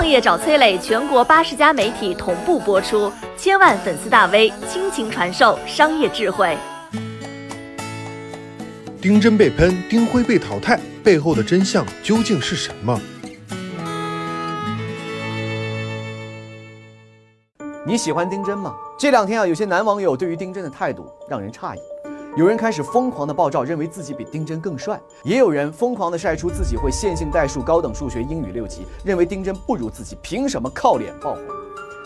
创业找崔磊，全国八十家媒体同步播出，千万粉丝大 V 倾情传授商业智慧。丁真被喷，丁辉被淘汰，背后的真相究竟是什么？你喜欢丁真吗？这两天啊，有些男网友对于丁真的态度让人诧异。有人开始疯狂的爆照，认为自己比丁真更帅；也有人疯狂的晒出自己会线性代数、高等数学、英语六级，认为丁真不如自己，凭什么靠脸爆红？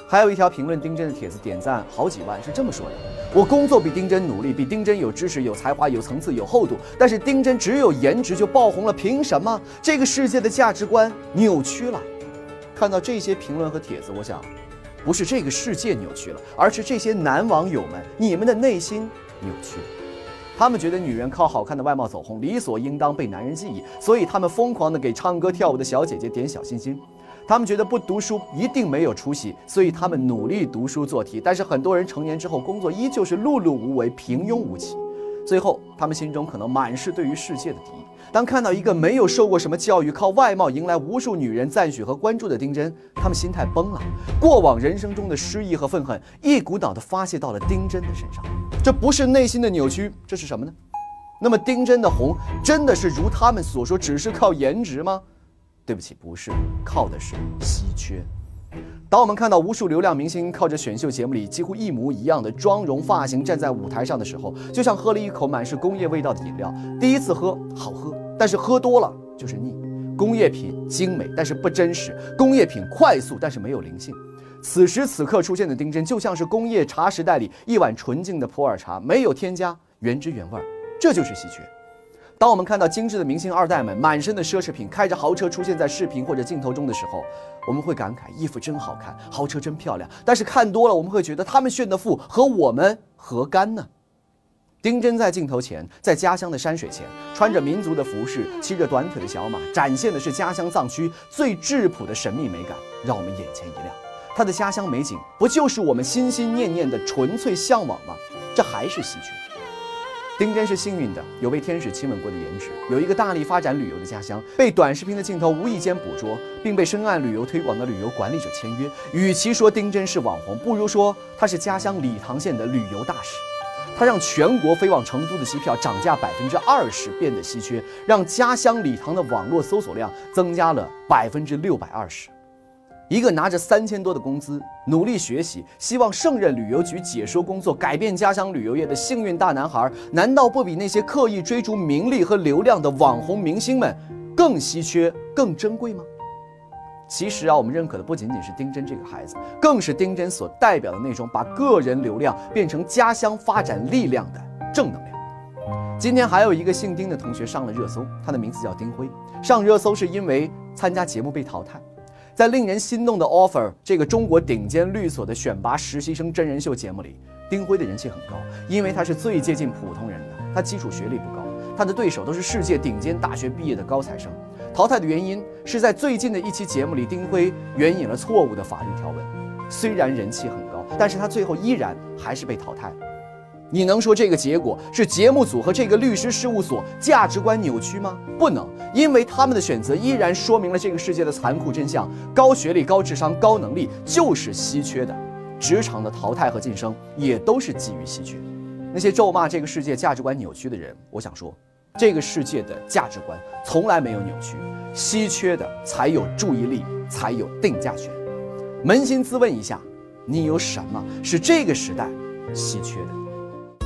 还有一条评论丁真的帖子，点赞好几万，是这么说的：我工作比丁真努力，比丁真有知识、有才华、有层次、有厚度，但是丁真只有颜值就爆红了，凭什么？这个世界的价值观扭曲了。看到这些评论和帖子，我想，不是这个世界扭曲了，而是这些男网友们，你们的内心扭曲了。他们觉得女人靠好看的外貌走红，理所应当被男人记忆，所以他们疯狂的给唱歌跳舞的小姐姐点小心心。他们觉得不读书一定没有出息，所以他们努力读书做题。但是很多人成年之后工作依旧是碌碌无为、平庸无奇。最后，他们心中可能满是对于世界的敌意。当看到一个没有受过什么教育、靠外貌迎来无数女人赞许和关注的丁真，他们心态崩了。过往人生中的失意和愤恨，一股脑的发泄到了丁真的身上。这不是内心的扭曲，这是什么呢？那么丁真的红，真的是如他们所说，只是靠颜值吗？对不起，不是，靠的是稀缺。当我们看到无数流量明星靠着选秀节目里几乎一模一样的妆容、发型站在舞台上的时候，就像喝了一口满是工业味道的饮料。第一次喝好喝，但是喝多了就是腻。工业品精美，但是不真实；工业品快速，但是没有灵性。此时此刻出现的丁真，就像是工业茶时代里一碗纯净的普洱茶，没有添加，原汁原味儿，这就是稀缺。当我们看到精致的明星二代们满身的奢侈品，开着豪车出现在视频或者镜头中的时候，我们会感慨衣服真好看，豪车真漂亮。但是看多了，我们会觉得他们炫的富和我们何干呢？丁真在镜头前，在家乡的山水前，穿着民族的服饰，骑着短腿的小马，展现的是家乡藏区最质朴的神秘美感，让我们眼前一亮。他的家乡美景，不就是我们心心念念的纯粹向往吗？这还是稀缺。丁真是幸运的，有被天使亲吻过的颜值，有一个大力发展旅游的家乡，被短视频的镜头无意间捕捉，并被深谙旅游推广的旅游管理者签约。与其说丁真是网红，不如说他是家乡理塘县的旅游大使。他让全国飞往成都的机票涨价百分之二十，变得稀缺，让家乡理塘的网络搜索量增加了百分之六百二十。一个拿着三千多的工资，努力学习，希望胜任旅游局解说工作，改变家乡旅游业的幸运大男孩，难道不比那些刻意追逐名利和流量的网红明星们更稀缺、更珍贵吗？其实啊，我们认可的不仅仅是丁真这个孩子，更是丁真所代表的那种把个人流量变成家乡发展力量的正能量。今天还有一个姓丁的同学上了热搜，他的名字叫丁辉，上热搜是因为参加节目被淘汰。在令人心动的 offer 这个中国顶尖律所的选拔实习生真人秀节目里，丁辉的人气很高，因为他是最接近普通人的。他基础学历不高，他的对手都是世界顶尖大学毕业的高材生。淘汰的原因是在最近的一期节目里，丁辉援引了错误的法律条文。虽然人气很高，但是他最后依然还是被淘汰了。你能说这个结果是节目组和这个律师事务所价值观扭曲吗？不能，因为他们的选择依然说明了这个世界的残酷真相：高学历、高智商、高能力就是稀缺的。职场的淘汰和晋升也都是基于稀缺。那些咒骂这个世界价值观扭曲的人，我想说，这个世界的价值观从来没有扭曲，稀缺的才有注意力，才有定价权。扪心自问一下，你有什么是这个时代稀缺的？